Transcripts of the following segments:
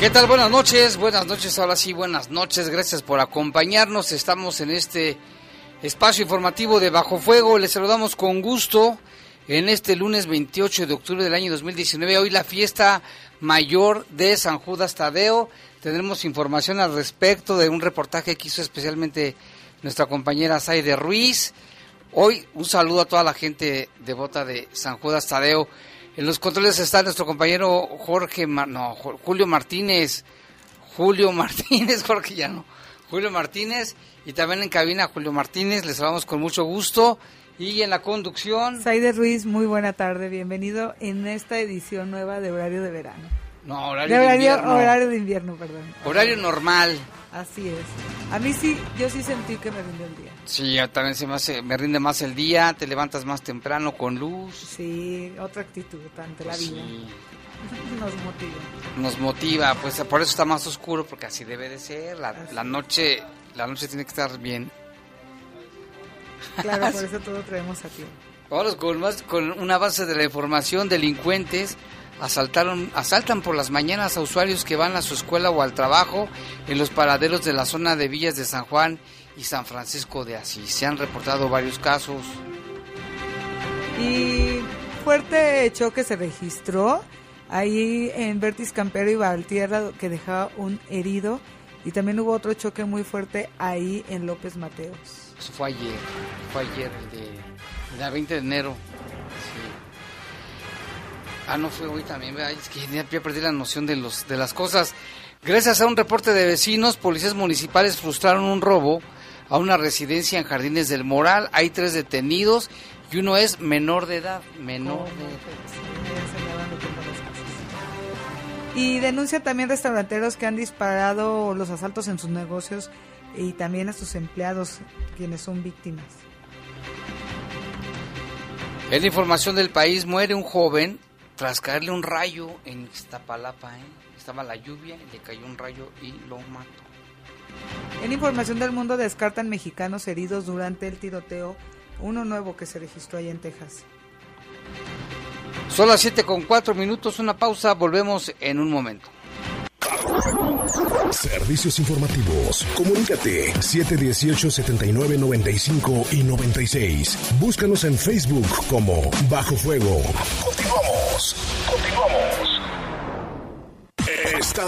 ¿Qué tal? Buenas noches, buenas noches, ahora sí, buenas noches, gracias por acompañarnos, estamos en este espacio informativo de Bajo Fuego, les saludamos con gusto en este lunes 28 de octubre del año 2019, hoy la fiesta mayor de San Judas Tadeo, tendremos información al respecto de un reportaje que hizo especialmente nuestra compañera Saide Ruiz, hoy un saludo a toda la gente devota de San Judas Tadeo, en los controles está nuestro compañero Jorge, no, Julio Martínez, Julio Martínez, Jorge ya no, Julio Martínez, y también en cabina Julio Martínez, les saludamos con mucho gusto. Y en la conducción... Saide Ruiz, muy buena tarde, bienvenido en esta edición nueva de Horario de Verano. No, horario de, invierno. Horario de invierno, perdón. Horario normal. Así es. A mí sí, yo sí sentí que me rinde el día. Sí, también se me, hace, me rinde más el día, te levantas más temprano con luz. Sí, otra actitud ante la vida. Nos motiva. Nos motiva, pues por eso está más oscuro, porque así debe de ser. La, la noche la noche tiene que estar bien. Claro, por eso todo traemos aquí. Vamos con, más, con una base de la información, delincuentes asaltaron, asaltan por las mañanas a usuarios que van a su escuela o al trabajo en los paraderos de la zona de Villas de San Juan y San Francisco de Asís. Se han reportado varios casos. Y fuerte choque se registró ahí en Vertis Campero y Valtierra que dejaba un herido y también hubo otro choque muy fuerte ahí en López Mateos. Eso fue ayer, fue ayer el de, el 20 de enero. Ah, no fue hoy también, es que ya perdí la noción de, los, de las cosas. Gracias a un reporte de vecinos, policías municipales frustraron un robo a una residencia en Jardines del Moral. Hay tres detenidos y uno es menor de edad. Menor de Y denuncia también restauranteros que han disparado los asaltos en sus negocios y también a sus empleados, quienes son víctimas. En información del país, muere un joven tras caerle un rayo en Iztapalapa, ¿eh? estaba la lluvia y le cayó un rayo y lo mató. En información del mundo descartan mexicanos heridos durante el tiroteo, uno nuevo que se registró ahí en Texas. Son las 7 con 4 minutos, una pausa, volvemos en un momento. Servicios informativos. Comunícate 718-7995 y 96. Búscanos en Facebook como Bajo Fuego.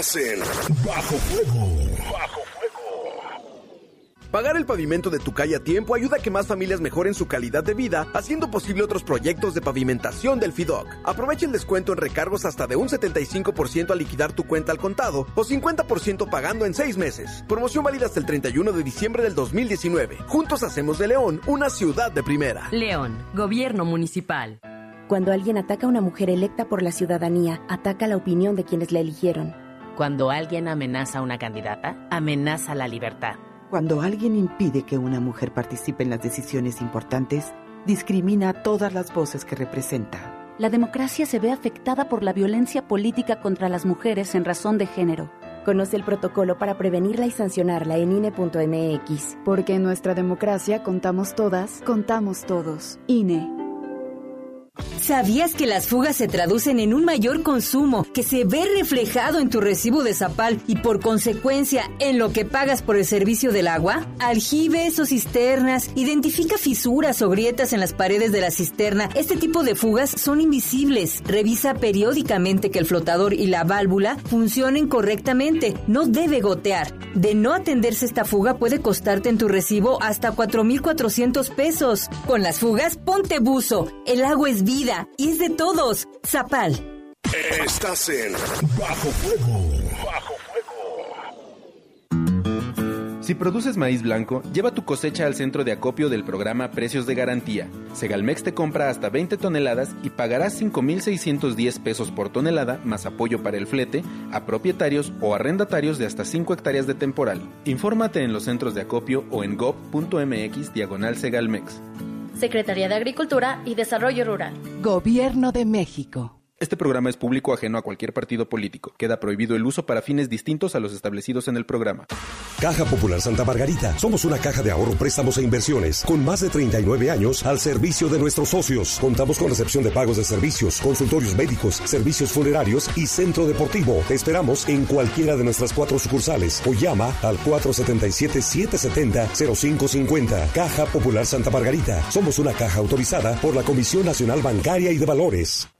Estás en Bajo Fuego. Bajo Pagar el pavimento de tu calle a tiempo ayuda a que más familias mejoren su calidad de vida, haciendo posible otros proyectos de pavimentación del FIDOC. Aprovecha el descuento en recargos hasta de un 75% al liquidar tu cuenta al contado o 50% pagando en seis meses. Promoción válida hasta el 31 de diciembre del 2019. Juntos hacemos de León una ciudad de primera. León, Gobierno Municipal. Cuando alguien ataca a una mujer electa por la ciudadanía, ataca la opinión de quienes la eligieron. Cuando alguien amenaza a una candidata, amenaza la libertad. Cuando alguien impide que una mujer participe en las decisiones importantes, discrimina a todas las voces que representa. La democracia se ve afectada por la violencia política contra las mujeres en razón de género. Conoce el protocolo para prevenirla y sancionarla en INE.mx. Porque en nuestra democracia contamos todas, contamos todos. INE. ¿Sabías que las fugas se traducen en un mayor consumo que se ve reflejado en tu recibo de Zapal y por consecuencia en lo que pagas por el servicio del agua? Aljibes o cisternas, identifica fisuras o grietas en las paredes de la cisterna. Este tipo de fugas son invisibles. Revisa periódicamente que el flotador y la válvula funcionen correctamente. No debe gotear. De no atenderse esta fuga puede costarte en tu recibo hasta 4.400 pesos. Con las fugas, ponte buzo. El agua es vida y es de todos. Zapal. Estás en Bajo Fuego. Bajo Fuego. Si produces maíz blanco, lleva tu cosecha al centro de acopio del programa Precios de Garantía. Segalmex te compra hasta 20 toneladas y pagarás 5.610 pesos por tonelada más apoyo para el flete a propietarios o arrendatarios de hasta 5 hectáreas de temporal. Infórmate en los centros de acopio o en gov.mx diagonal Segalmex. Secretaría de Agricultura y Desarrollo Rural. Gobierno de México. Este programa es público ajeno a cualquier partido político. Queda prohibido el uso para fines distintos a los establecidos en el programa. Caja Popular Santa Margarita. Somos una caja de ahorro, préstamos e inversiones con más de 39 años al servicio de nuestros socios. Contamos con recepción de pagos de servicios, consultorios médicos, servicios funerarios y centro deportivo. Te esperamos en cualquiera de nuestras cuatro sucursales o llama al 477-770-0550. Caja Popular Santa Margarita. Somos una caja autorizada por la Comisión Nacional Bancaria y de Valores.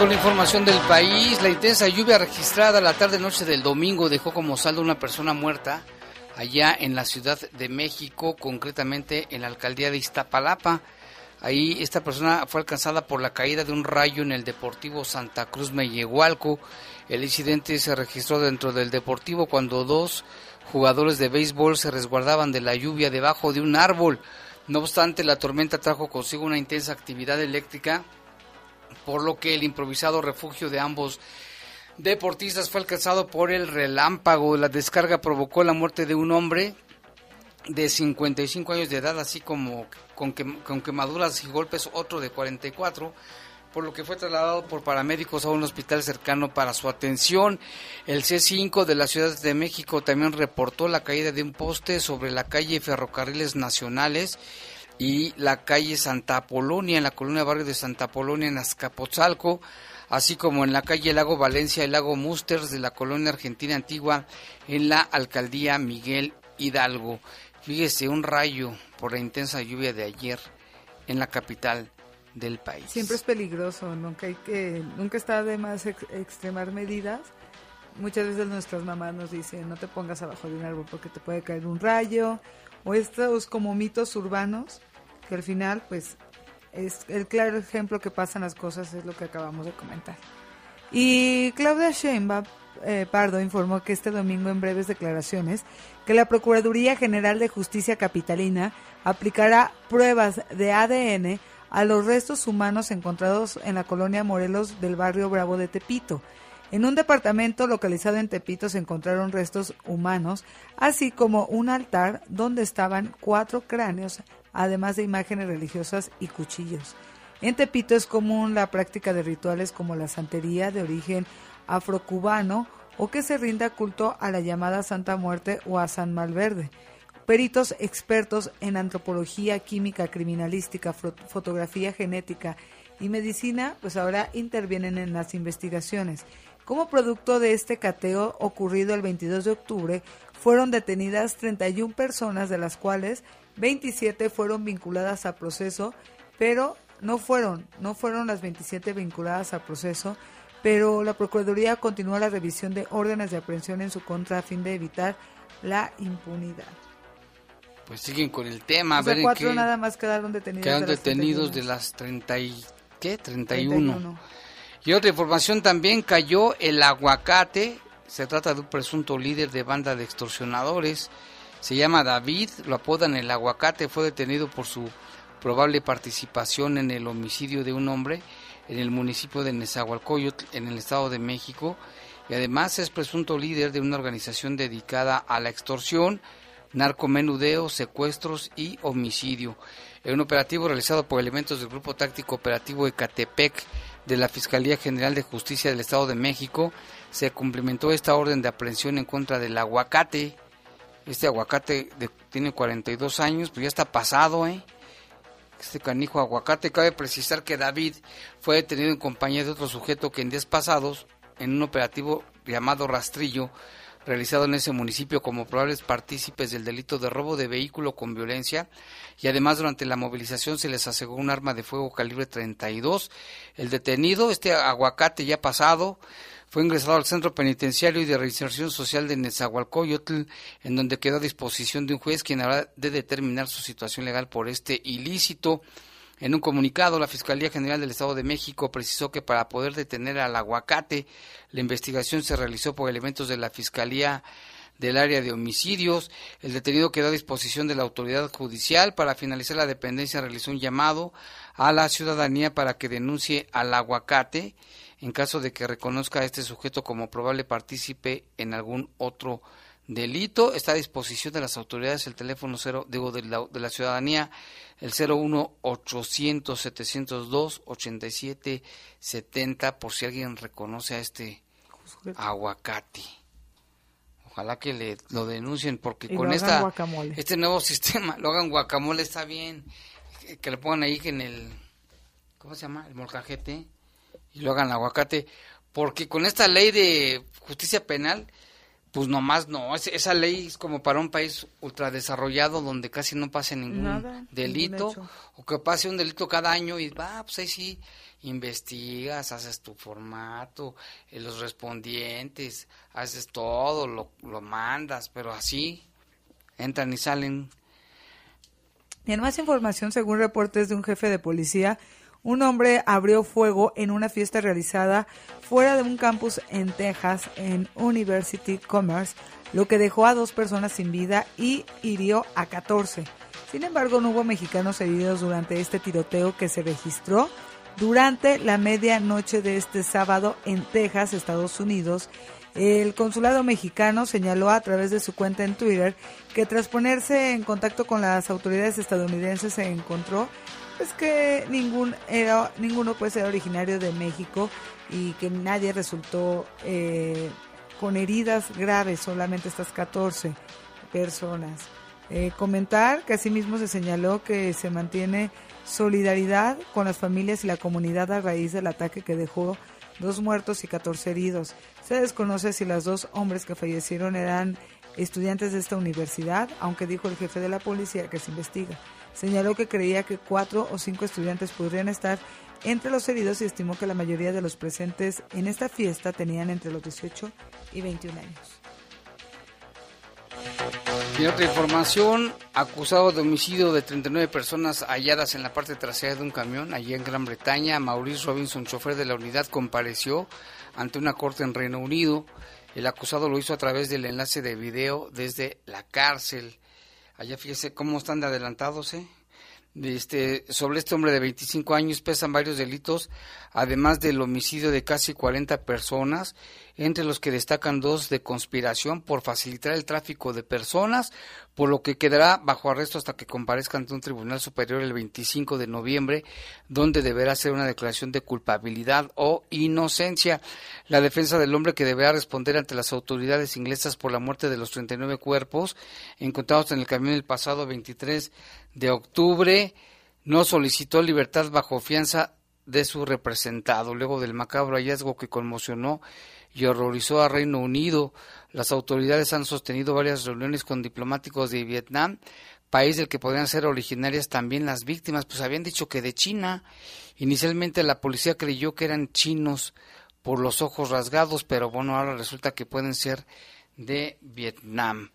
Con la información del país, la intensa lluvia registrada la tarde-noche del domingo dejó como saldo una persona muerta allá en la Ciudad de México, concretamente en la alcaldía de Iztapalapa. Ahí esta persona fue alcanzada por la caída de un rayo en el Deportivo Santa Cruz Mellehualco. El incidente se registró dentro del Deportivo cuando dos jugadores de béisbol se resguardaban de la lluvia debajo de un árbol. No obstante, la tormenta trajo consigo una intensa actividad eléctrica por lo que el improvisado refugio de ambos deportistas fue alcanzado por el relámpago. La descarga provocó la muerte de un hombre de 55 años de edad, así como con, quemaduras y golpes otro de 44 por lo que fue trasladado por paramédicos a un hospital cercano para su atención. El C5 de la Ciudad de México también reportó la caída de un poste sobre la calle Ferrocarriles Nacionales y la calle Santa Apolonia, en la colonia barrio de Santa Apolonia, en Azcapotzalco, así como en la calle Lago Valencia y Lago Musters de la colonia argentina antigua, en la alcaldía Miguel Hidalgo. Fíjese, un rayo por la intensa lluvia de ayer en la capital del país. Siempre es peligroso, nunca hay que, nunca está de más extremar medidas. Muchas veces nuestras mamás nos dicen, no te pongas abajo de un árbol porque te puede caer un rayo, o estos como mitos urbanos que al final, pues, es el claro ejemplo que pasan las cosas, es lo que acabamos de comentar. Y Claudia Sheinbaum eh, Pardo informó que este domingo en breves declaraciones que la Procuraduría General de Justicia Capitalina aplicará pruebas de ADN a los restos humanos encontrados en la colonia Morelos del barrio Bravo de Tepito. En un departamento localizado en Tepito se encontraron restos humanos, así como un altar donde estaban cuatro cráneos además de imágenes religiosas y cuchillos. En Tepito es común la práctica de rituales como la santería de origen afrocubano o que se rinda culto a la llamada Santa Muerte o a San Malverde. Peritos expertos en antropología, química, criminalística, fotografía genética y medicina, pues ahora intervienen en las investigaciones. Como producto de este cateo ocurrido el 22 de octubre, fueron detenidas 31 personas, de las cuales 27 fueron vinculadas a proceso, pero no fueron, no fueron las 27 vinculadas a proceso, pero la Procuraduría continúa la revisión de órdenes de aprehensión en su contra a fin de evitar la impunidad. Pues siguen con el tema. O sea, cuatro nada más quedaron detenidos. Quedan de detenidos de las 30 y, ¿qué? 31. Y otra información también cayó el aguacate. Se trata de un presunto líder de banda de extorsionadores se llama David, lo apodan el aguacate, fue detenido por su probable participación en el homicidio de un hombre en el municipio de Nezahualcóyotl, en el Estado de México. y además es presunto líder de una organización dedicada a la extorsión, narcomenudeo, secuestros y homicidio. En un operativo realizado por elementos del Grupo Táctico Operativo Ecatepec de la Fiscalía General de Justicia del Estado de México, se cumplimentó esta orden de aprehensión en contra del aguacate. Este aguacate tiene 42 años, pues ya está pasado, ¿eh? Este canijo aguacate. Cabe precisar que David fue detenido en compañía de otro sujeto que en días pasados, en un operativo llamado Rastrillo, realizado en ese municipio como probables partícipes del delito de robo de vehículo con violencia y además durante la movilización se les aseguró un arma de fuego calibre 32. El detenido, este aguacate ya pasado, fue ingresado al Centro Penitenciario y de Reinserción Social de Nezahualcóyotl, en donde quedó a disposición de un juez quien habrá de determinar su situación legal por este ilícito. En un comunicado, la Fiscalía General del Estado de México precisó que para poder detener al aguacate, la investigación se realizó por elementos de la Fiscalía del área de homicidios. El detenido quedó a disposición de la autoridad judicial. Para finalizar la dependencia realizó un llamado a la ciudadanía para que denuncie al aguacate en caso de que reconozca a este sujeto como probable partícipe en algún otro delito. Está a disposición de las autoridades el teléfono cero, digo, de la, de la ciudadanía, el 01 800 702 87 70, por si alguien reconoce a este aguacate. Ojalá que le lo denuncien porque con esta este nuevo sistema lo hagan guacamole está bien que le pongan ahí en el ¿cómo se llama? el molcajete y lo hagan aguacate, porque con esta ley de justicia penal, pues nomás no, esa ley es como para un país ultradesarrollado donde casi no pase ningún delito, o que pase un delito cada año y va, pues ahí sí investigas, haces tu formato, eh, los respondientes, haces todo, lo, lo mandas, pero así entran y salen. Y en más información, según reportes de un jefe de policía, un hombre abrió fuego en una fiesta realizada fuera de un campus en Texas, en University Commerce, lo que dejó a dos personas sin vida y hirió a 14. Sin embargo, no hubo mexicanos heridos durante este tiroteo que se registró durante la medianoche de este sábado en Texas, Estados Unidos. El consulado mexicano señaló a través de su cuenta en Twitter que tras ponerse en contacto con las autoridades estadounidenses se encontró es que ningún era, ninguno puede ser originario de México y que nadie resultó eh, con heridas graves, solamente estas 14 personas. Eh, comentar que asimismo se señaló que se mantiene solidaridad con las familias y la comunidad a raíz del ataque que dejó dos muertos y 14 heridos. Se desconoce si los dos hombres que fallecieron eran estudiantes de esta universidad, aunque dijo el jefe de la policía que se investiga. Señaló que creía que cuatro o cinco estudiantes podrían estar entre los heridos y estimó que la mayoría de los presentes en esta fiesta tenían entre los 18 y 21 años. Y otra información, acusado de homicidio de 39 personas halladas en la parte trasera de un camión allí en Gran Bretaña, Maurice Robinson, chofer de la unidad, compareció ante una corte en Reino Unido. El acusado lo hizo a través del enlace de video desde la cárcel. Allá fíjese cómo están de adelantados, ¿eh? Este, sobre este hombre de 25 años pesan varios delitos, además del homicidio de casi 40 personas, entre los que destacan dos de conspiración por facilitar el tráfico de personas, por lo que quedará bajo arresto hasta que comparezca ante un tribunal superior el 25 de noviembre, donde deberá hacer una declaración de culpabilidad o inocencia. La defensa del hombre que deberá responder ante las autoridades inglesas por la muerte de los 39 cuerpos encontrados en el camión el pasado 23 de octubre no solicitó libertad bajo fianza de su representado, luego del macabro hallazgo que conmocionó y horrorizó a Reino Unido. Las autoridades han sostenido varias reuniones con diplomáticos de Vietnam, país del que podrían ser originarias también las víctimas, pues habían dicho que de China. Inicialmente la policía creyó que eran chinos por los ojos rasgados, pero bueno, ahora resulta que pueden ser de Vietnam.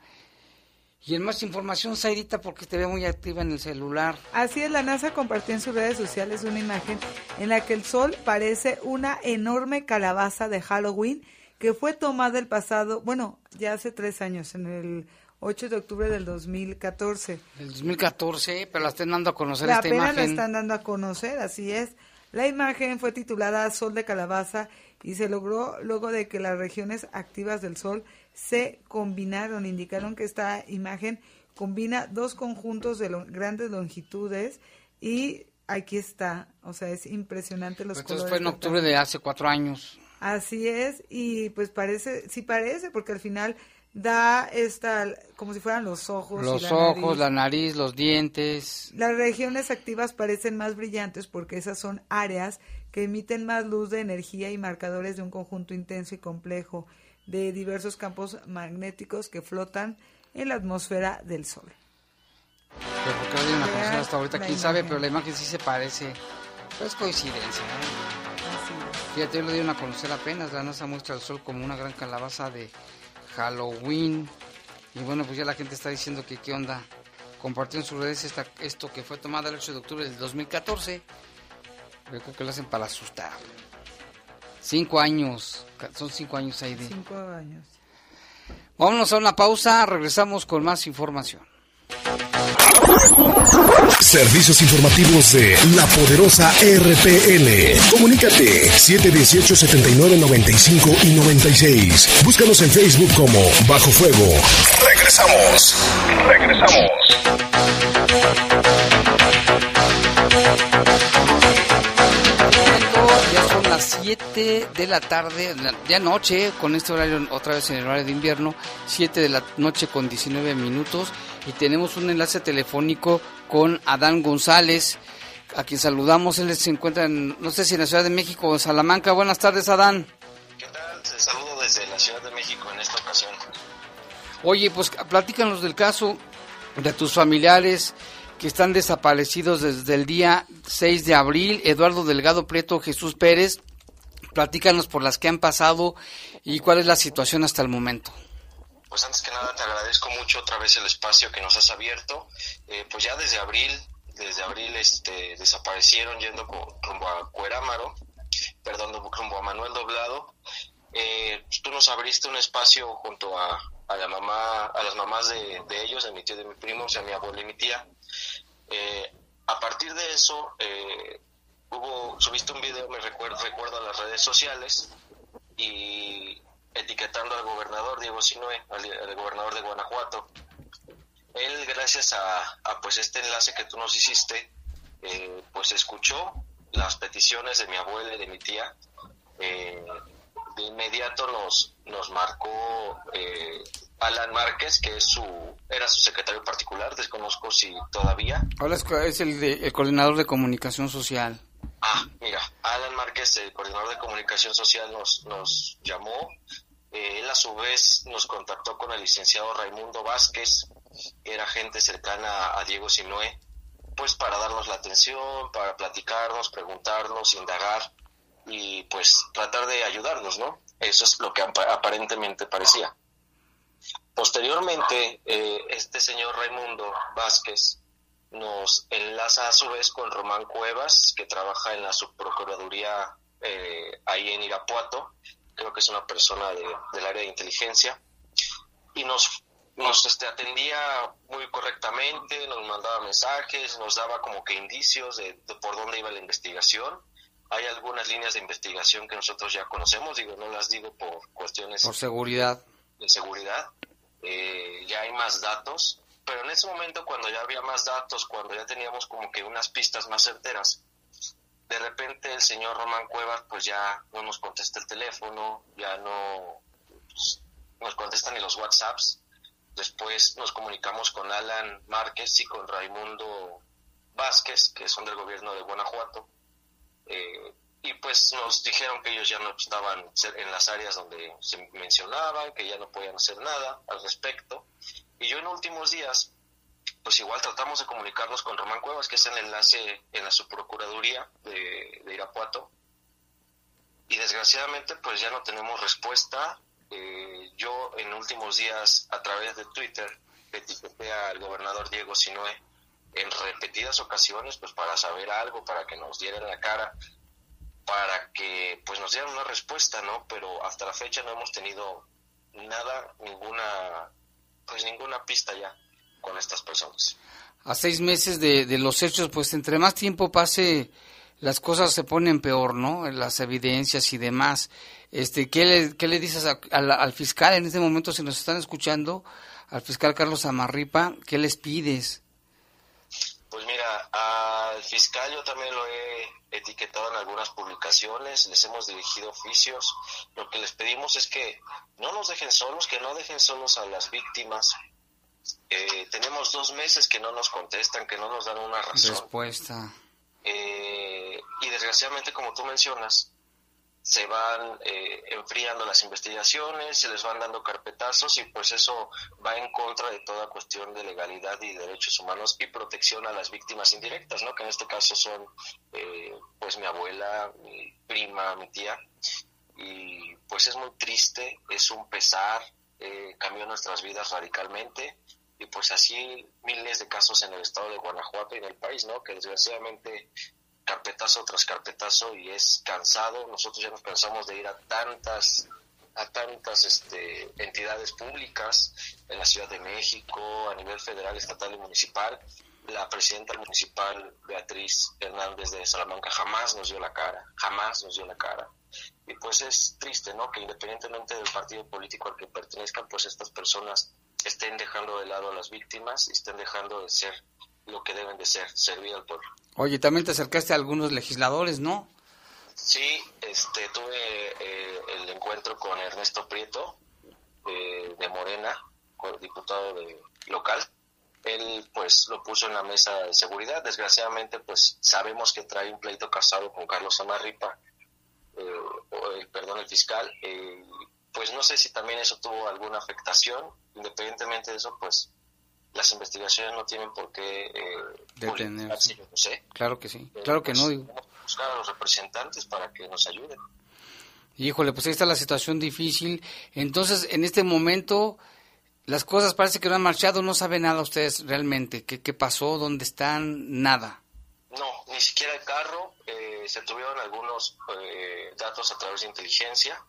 Y en más información, Saidita, porque te ve muy activa en el celular. Así es, la NASA compartió en sus redes sociales una imagen en la que el sol parece una enorme calabaza de Halloween que fue tomada el pasado, bueno, ya hace tres años, en el 8 de octubre del 2014. El 2014, pero la están dando a conocer esta imagen. la están dando a conocer, así es. La imagen fue titulada Sol de Calabaza y se logró luego de que las regiones activas del Sol se combinaron. Indicaron que esta imagen combina dos conjuntos de grandes longitudes y aquí está, o sea, es impresionante los Entonces fue en octubre de hace cuatro años. Así es, y pues parece, sí parece, porque al final da esta, como si fueran los ojos. Los ojos, la nariz, los dientes. Las regiones activas parecen más brillantes porque esas son áreas que emiten más luz de energía y marcadores de un conjunto intenso y complejo de diversos campos magnéticos que flotan en la atmósfera del Sol. Pero porque hay una hasta ahorita, quién sabe, pero la imagen sí se parece. Pero es coincidencia, ¿eh? Fíjate, yo le di una a conocer apenas, la NASA muestra el Sol como una gran calabaza de Halloween. Y bueno, pues ya la gente está diciendo que qué onda. Compartió en sus redes esta, esto que fue tomada el 8 de octubre del 2014. Yo creo que lo hacen para asustar. Cinco años, son cinco años ahí de... Cinco años. Vámonos a una pausa, regresamos con más información. Servicios informativos de la poderosa RPL. Comunícate 718 79 95 y 96. Búscanos en Facebook como Bajo Fuego. Regresamos. Regresamos. Las 7 de la tarde, ya noche, con este horario otra vez en el horario de invierno, 7 de la noche con 19 minutos y tenemos un enlace telefónico con Adán González, a quien saludamos. Él se encuentra, en, no sé si en la Ciudad de México o en Salamanca. Buenas tardes, Adán. ¿Qué tal? Te saludo desde la Ciudad de México en esta ocasión. Oye, pues platícanos del caso de tus familiares que están desaparecidos desde el día 6 de abril. Eduardo Delgado Prieto, Jesús Pérez. Platícanos por las que han pasado y cuál es la situación hasta el momento pues antes que nada te agradezco mucho otra vez el espacio que nos has abierto. Eh, pues ya desde abril, desde abril este, desaparecieron yendo rumbo a Cuerámaro, perdón, rumbo a Manuel Doblado. Eh, pues tú nos abriste un espacio junto a, la mamá, a las mamás de, ellos, de mi tío, de mi primo, o sea, mi abuela y mi tía. Eh, a partir de eso, hubo, subiste un video, me recuerdo, recuerdo a las redes sociales, y etiquetando al gobernador Diego Sinue, al, gobernador de Guanajuato. Él, gracias a, pues este enlace que tú nos hiciste, eh, pues escuchó las peticiones de mi abuela y de mi tía. Eh, de inmediato nos, nos marcó eh, Alan Márquez, que es su, era su secretario particular, desconozco si todavía. Ahora es, el, el coordinador de comunicación social. Ah, mira, Alan Márquez, el coordinador de comunicación social, nos, nos llamó eh, él a su vez nos contactó con el licenciado Raimundo Vázquez, que era gente cercana a Diego Sinué, pues para darnos la atención, para platicarnos, preguntarnos, indagar y pues tratar de ayudarnos, ¿no? Eso es lo que aparentemente parecía. Posteriormente, eh, este señor Raimundo Vázquez nos enlaza a su vez con Román Cuevas, que trabaja en la subprocuraduría eh, ahí en Irapuato, creo que es una persona del área de inteligencia, y nos, nos este, atendía muy correctamente, nos mandaba mensajes, nos daba como que indicios de, por dónde iba la investigación. Hay algunas líneas de investigación que nosotros ya conocemos, digo, no las digo por cuestiones... Por seguridad. De seguridad. Eh, ya hay más datos, pero en ese momento cuando ya había más datos, cuando ya teníamos como que unas pistas más certeras, de repente el señor Román Cuevas pues ya no nos contesta el teléfono, ya no pues, nos contesta ni los WhatsApps. Después nos comunicamos con Alan Márquez y con Raimundo Vázquez, que son del gobierno de Guanajuato. Eh, y pues nos dijeron que ellos ya no estaban en las áreas donde se mencionaban, que ya no podían hacer nada al respecto. Y yo en últimos días pues igual tratamos de comunicarnos con Román Cuevas, que es el enlace en la subprocuraduría de, Irapuato. Y desgraciadamente, pues ya no tenemos respuesta. Eh, yo en últimos días, a través de Twitter, etiqueté al gobernador Diego Sinoe en repetidas ocasiones, pues para saber algo, para que nos dieran la cara, para que pues nos dieran una respuesta, ¿no? Pero hasta la fecha no hemos tenido nada, ninguna, pues ninguna pista ya con estas personas. A seis meses de, los hechos, pues entre más tiempo pase, las cosas se ponen peor, ¿no? Las evidencias y demás. Este, ¿qué le, qué le dices al fiscal en este momento si nos están escuchando? Al fiscal Carlos Amarripa, ¿qué les pides? Pues mira, al fiscal yo también lo he etiquetado en algunas publicaciones, les hemos dirigido oficios. Lo que les pedimos es que no nos dejen solos, que no dejen solos a las víctimas. Eh, tenemos dos meses que no nos contestan, que no nos dan una razón. Respuesta. Eh, y desgraciadamente, como tú mencionas, se van eh, enfriando las investigaciones, se les van dando carpetazos y pues eso va en contra de toda cuestión de legalidad y derechos humanos y protección a las víctimas indirectas, ¿no? Que en este caso son eh, pues mi abuela, mi prima, mi tía y pues es muy triste, es un pesar, eh, cambió nuestras vidas radicalmente y pues así miles de casos en el estado de Guanajuato y en el país, ¿no? Que desgraciadamente carpetazo tras carpetazo y es cansado. Nosotros ya nos cansamos de ir a tantas a tantas este, entidades públicas en la Ciudad de México, a nivel federal, estatal y municipal. La presidenta municipal, Beatriz Hernández de Salamanca, jamás nos dio la cara, jamás nos dio la cara. Y pues es triste, ¿no? Que independientemente del partido político al que pertenezcan, pues estas personas estén dejando de lado a las víctimas y estén dejando de ser lo que deben de ser, servir al pueblo. Oye, también te acercaste a algunos legisladores, ¿no? Sí, este, tuve eh, el encuentro con Ernesto Prieto eh, de Morena, con el diputado de, local. Él pues lo puso en la mesa de seguridad. Desgraciadamente pues sabemos que trae un pleito casado con Carlos Amarripa, eh, perdón, el fiscal. pues no sé si también eso tuvo alguna afectación. Independientemente de eso, pues las investigaciones no tienen por qué eh, detenerse. Claro que sí, claro que no. Digo. Buscar a los representantes para que nos ayuden. Híjole, pues ahí está la situación difícil. Entonces, en este momento, las cosas parece que no han marchado, no saben nada ustedes realmente. ¿Qué, qué pasó? ¿Dónde están? Nada. No, ni siquiera el carro. Eh, se tuvieron algunos eh, datos a través de inteligencia,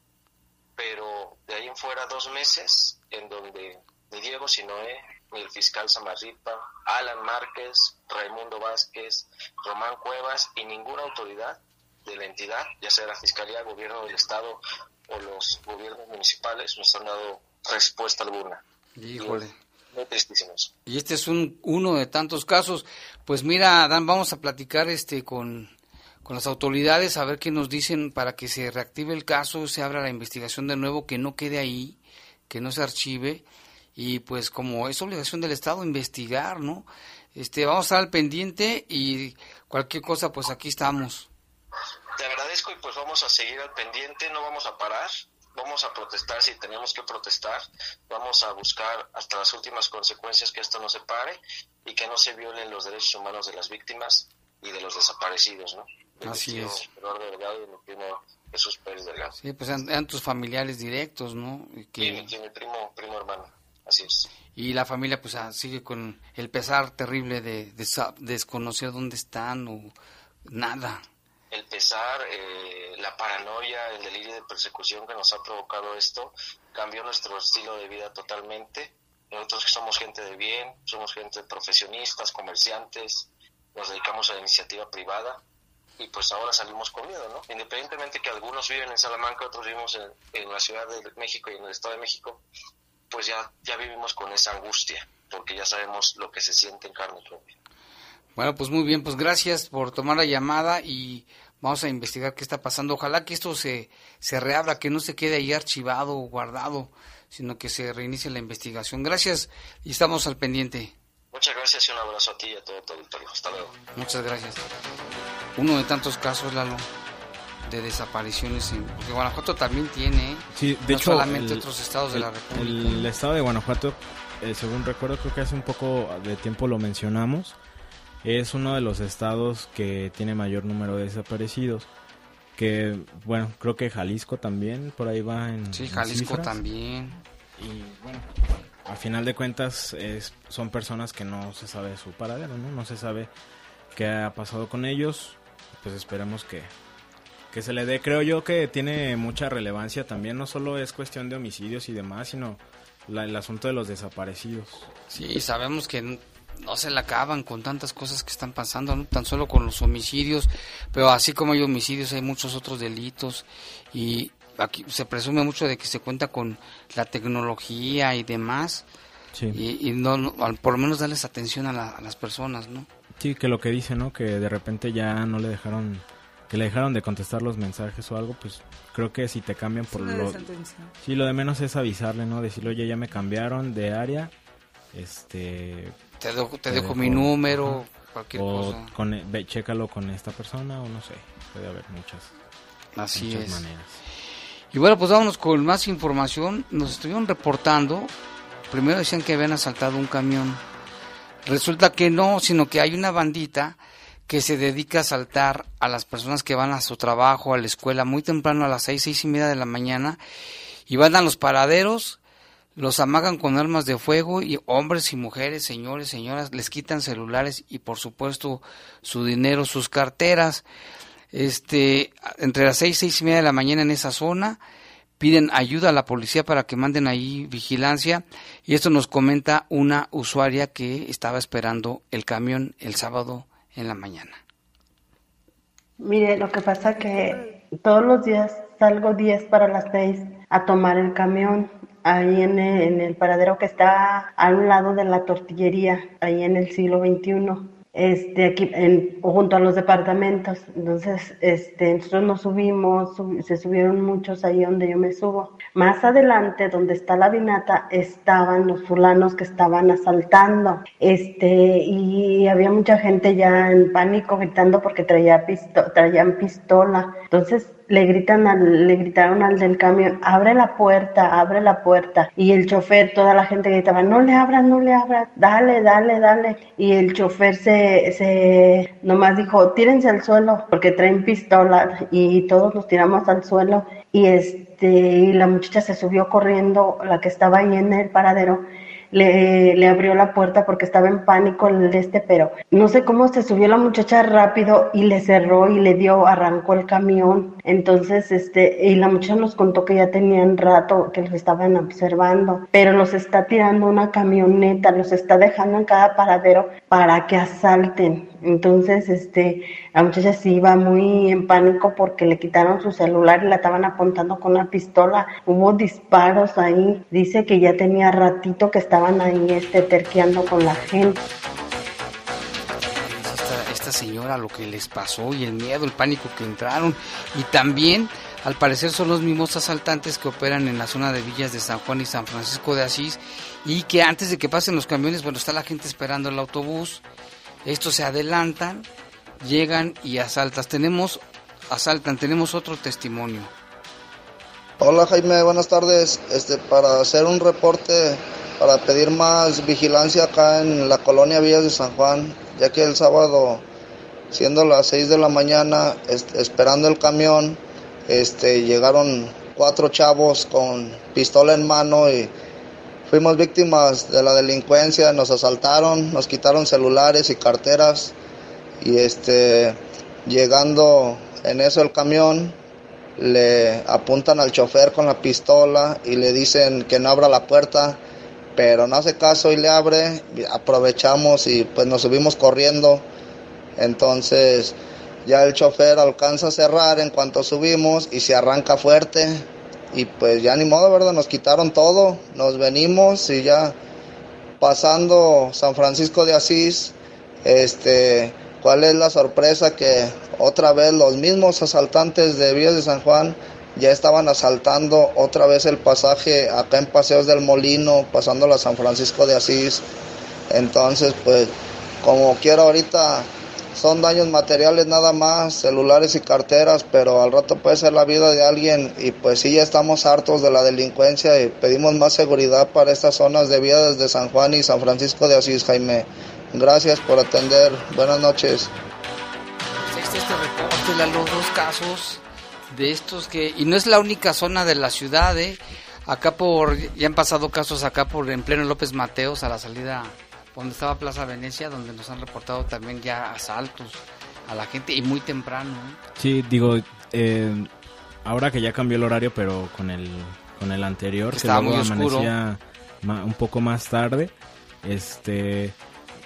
pero de ahí en fuera dos meses en donde ni Diego Sinoé ni el fiscal Samarripa, Alan Márquez, Raimundo Vázquez, Román Cuevas y ninguna autoridad de la entidad, ya sea la Fiscalía, Gobierno del Estado o los gobiernos municipales, nos han dado respuesta alguna. Híjole. Y este es un, uno de tantos casos. Pues mira, Dan, vamos a platicar este con, con las autoridades a ver qué nos dicen para que se reactive el caso, se abra la investigación de nuevo, que no quede ahí, que no se archive y pues como es obligación del Estado investigar, ¿no? Este, vamos a estar al pendiente y cualquier cosa, pues aquí estamos. Te agradezco y pues vamos a seguir al pendiente, no vamos a parar, vamos a protestar si tenemos que protestar, vamos a buscar hasta las últimas consecuencias que esto no se pare y que no se violen los derechos humanos de las víctimas y de los desaparecidos, ¿no? Así es. Delgado y Jesús Pérez Delgado. Sí, pues eran, tus familiares directos, ¿no? Que... mi primo, primo hermano. Así es. Y la familia pues ah, sigue con el pesar terrible de, desconocer dónde están o nada. El pesar, eh, la paranoia, el delirio de persecución que nos ha provocado esto cambió nuestro estilo de vida totalmente. Nosotros que somos gente de bien, somos gente profesionistas, comerciantes, nos dedicamos a la iniciativa privada y pues ahora salimos con miedo, ¿no? Independientemente que algunos viven en Salamanca, otros vivimos en, en la Ciudad de México y en el Estado de México, pues ya, ya vivimos con esa angustia, porque ya sabemos lo que se siente en carne propia. Bueno, pues muy bien, pues gracias por tomar la llamada y vamos a investigar qué está pasando. Ojalá que esto se, se reabra, que no se quede ahí archivado o guardado, sino que se reinicie la investigación. Gracias y estamos al pendiente. Muchas gracias y un abrazo a ti y a todo, todo el. Hasta luego. Muchas gracias. Uno de tantos casos, Lalo de desapariciones en porque Guanajuato también tiene ¿eh? sí, de hecho, solamente otros estados de la República. el estado de Guanajuato eh, según recuerdo creo que hace un poco de tiempo lo mencionamos es uno de los estados que tiene mayor número de desaparecidos que bueno creo que Jalisco también por ahí va en sí Jalisco también. Y bueno a final de cuentas es, son personas que no se sabe su paradero no no se sabe qué ha pasado con ellos pues esperemos que que se le dé, creo yo que tiene mucha relevancia también, no solo es cuestión de homicidios y demás, sino el asunto de los desaparecidos. Sí, sabemos que no se la acaban con tantas cosas que están pasando, no tan solo con los homicidios, pero así como hay homicidios hay muchos otros delitos y aquí se presume mucho de que se cuenta con la tecnología y demás y, no, no, por lo menos darles atención a, a, las personas, ¿no? Sí, que lo que dice, ¿no? Que de repente ya no le dejaron, que le dejaron de contestar los mensajes o algo, pues creo que si te cambian por lo... Sí, lo de menos es avisarle, ¿no? Decirle, oye, ya me cambiaron de área, este... Te, te, dejo, mi número, cualquier o cosa. Con, e, ve, chécalo con esta persona o no sé, puede haber muchas, Así muchas es. maneras. Y bueno, pues vámonos con más información. Nos estuvieron reportando, primero decían que habían asaltado un camión. Resulta que no, sino que hay una bandita que se dedica a asaltar a las personas que van a su trabajo, a la escuela, muy temprano a las seis, seis y media de la mañana, y van a los paraderos, los amagan con armas de fuego y hombres y mujeres, señores, señoras, les quitan celulares y por supuesto su dinero, sus carteras. Este, entre las seis, seis y media de la mañana en esa zona, piden ayuda a la policía para que manden ahí vigilancia y esto nos comenta una usuaria que estaba esperando el camión el sábado en la mañana. Mire, lo que pasa que todos los días salgo 10 para las 6 a tomar el camión ahí en el, paradero que está a un lado de la tortillería, ahí en el siglo XXI este, aquí en, junto a los departamentos. Entonces, este, nosotros nos subimos, sub, se subieron muchos ahí donde yo me subo. Más adelante, donde está la vinata, estaban los fulanos que estaban asaltando. Este, y había mucha gente ya en pánico gritando porque traía pisto, traían pistola. Entonces, le gritan al, le gritaron al del camión, abre la puerta, abre la puerta. Y el chofer, toda la gente gritaba, no le abras, no le abras, dale, dale, dale. Y el chofer se, se nomás dijo, tírense al suelo, porque traen pistolas, y todos nos tiramos al suelo. Y este, y la muchacha se subió corriendo, la que estaba ahí en el paradero, le, le, abrió la puerta porque estaba en pánico el este, pero no sé cómo se subió la muchacha rápido y le cerró y le dio, arrancó el camión. Entonces, este, y la muchacha nos contó que ya tenían rato que los estaban observando, pero los está tirando una camioneta, los está dejando en cada paradero para que asalten. Entonces, este, la muchacha sí iba muy en pánico porque le quitaron su celular y la estaban apuntando con una pistola. Hubo disparos ahí. Dice que ya tenía ratito que estaban ahí este, terqueando con la gente. Esta, esta señora lo que les pasó y el miedo, el pánico que entraron y también al parecer son los mismos asaltantes que operan en la zona de villas de San Juan y San Francisco de Asís y que antes de que pasen los camiones, bueno, está la gente esperando el autobús, estos se adelantan, llegan y asaltas. Tenemos, asaltan, tenemos otro testimonio. Hola Jaime, buenas tardes. Este, para hacer un reporte, para pedir más vigilancia acá en la colonia Villas de San Juan, ya que el sábado, siendo las 6 de la mañana, esperando el camión, este, llegaron cuatro chavos con pistola en mano y fuimos víctimas de la delincuencia, nos asaltaron, nos quitaron celulares y carteras y este llegando en eso el camión le apuntan al chofer con la pistola y le dicen que no abra la puerta, pero no hace caso y le abre, aprovechamos y pues nos subimos corriendo. Entonces ya el chofer alcanza a cerrar en cuanto subimos y se arranca fuerte y pues ya ni modo, ¿verdad? Nos quitaron todo, nos venimos y ya pasando San Francisco de Asís, este, ¿cuál es la sorpresa que otra vez los mismos asaltantes de Vías de San Juan ya estaban asaltando otra vez el pasaje acá en Paseos del Molino, pasando a San Francisco de Asís. Entonces, pues, como quiero ahorita son daños materiales nada más, celulares y carteras, pero al rato puede ser la vida de alguien y pues sí ya estamos hartos de la delincuencia y pedimos más seguridad para estas zonas de vía desde San Juan y San Francisco de Asís, Jaime. Gracias por atender. Buenas noches. Este, este reporte, Lalo, dos casos de estos que, y no es la única zona de la ciudad, ¿eh? acá por, ya han pasado casos acá por en pleno López Mateos a la salida donde estaba Plaza Venecia, donde nos han reportado también ya asaltos a la gente y muy temprano. ¿eh? Sí, digo, eh, ahora que ya cambió el horario, pero con el con el anterior, que, estaba luego muy oscuro. amanecía ma- un poco más tarde, este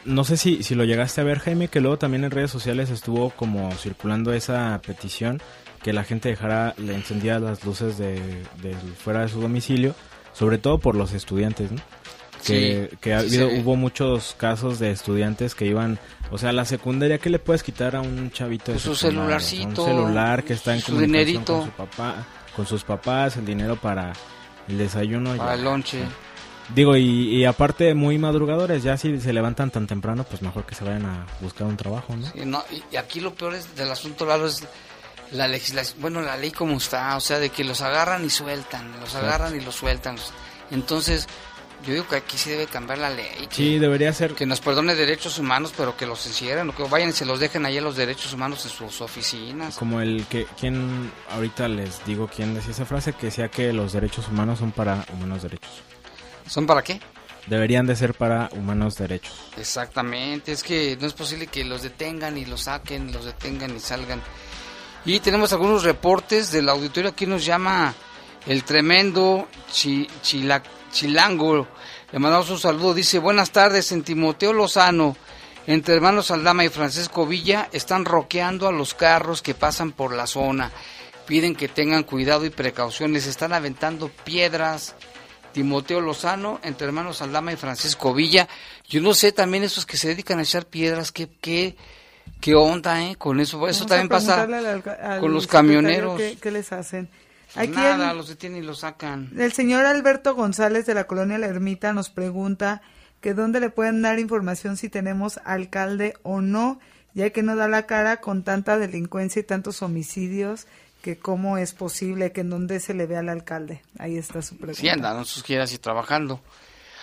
no sé si, si lo llegaste a ver, Jaime, que luego también en redes sociales estuvo como circulando esa petición que la gente dejara, le encendía las luces de, de fuera de su domicilio, sobre todo por los estudiantes, ¿no? Que, Sí, que ha habido, sí. hubo muchos casos de estudiantes que iban, o sea, la secundaria, ¿qué le puedes quitar a un chavito de Su sea, celularcito, Un celular que está en su dinerito. con su papá, con sus papás, el dinero para el desayuno. Para ya. el lonche. Digo, y, y aparte muy madrugadores, ya si se levantan tan temprano, pues mejor que se vayan a buscar un trabajo, ¿no? Sí, no, y, aquí lo peor es del asunto, Lalo, es la legislación, bueno, la ley como está, o sea, de que los agarran y sueltan, los agarran y los sueltan. Entonces, yo digo que aquí sí debe cambiar la ley. que- Sí, debería ser. Que nos perdone derechos humanos, pero que los encierren, o que vayan y se los dejen ahí a los derechos humanos en sus oficinas. Como el que, quien, ahorita les digo quién decía esa frase, que decía que los derechos humanos son para humanos derechos. ¿Son para qué? Deberían de ser para humanos derechos. Exactamente, es que no es posible que los detengan y los saquen, los detengan y salgan. Y tenemos algunos reportes del auditorio, aquí nos llama el tremendo Chi- Chila- Chilango, le mandamos un saludo, dice, buenas tardes, en Timoteo Lozano, entre hermanos Aldama y Francisco Villa, están roqueando a los carros que pasan por la zona, piden que tengan cuidado y precauciones, están aventando piedras, Timoteo Lozano, entre hermanos Aldama y Francisco Villa. Yo no sé también esos que se dedican a echar piedras, qué, qué, qué onda, ¿eh? Con eso, eso Vamos también pasa al al con los camioneros. ¿Qué, qué les hacen? Pues Aquí nada, el- los detienen y los sacan. El señor Alberto González de la colonia La Ermita nos pregunta que dónde le pueden dar información si tenemos alcalde o no, ya que no da la cara con tanta delincuencia y tantos homicidios, que cómo es posible que en dónde se le vea al alcalde. Ahí está su pregunta. Sí, andan en sus giras y trabajando.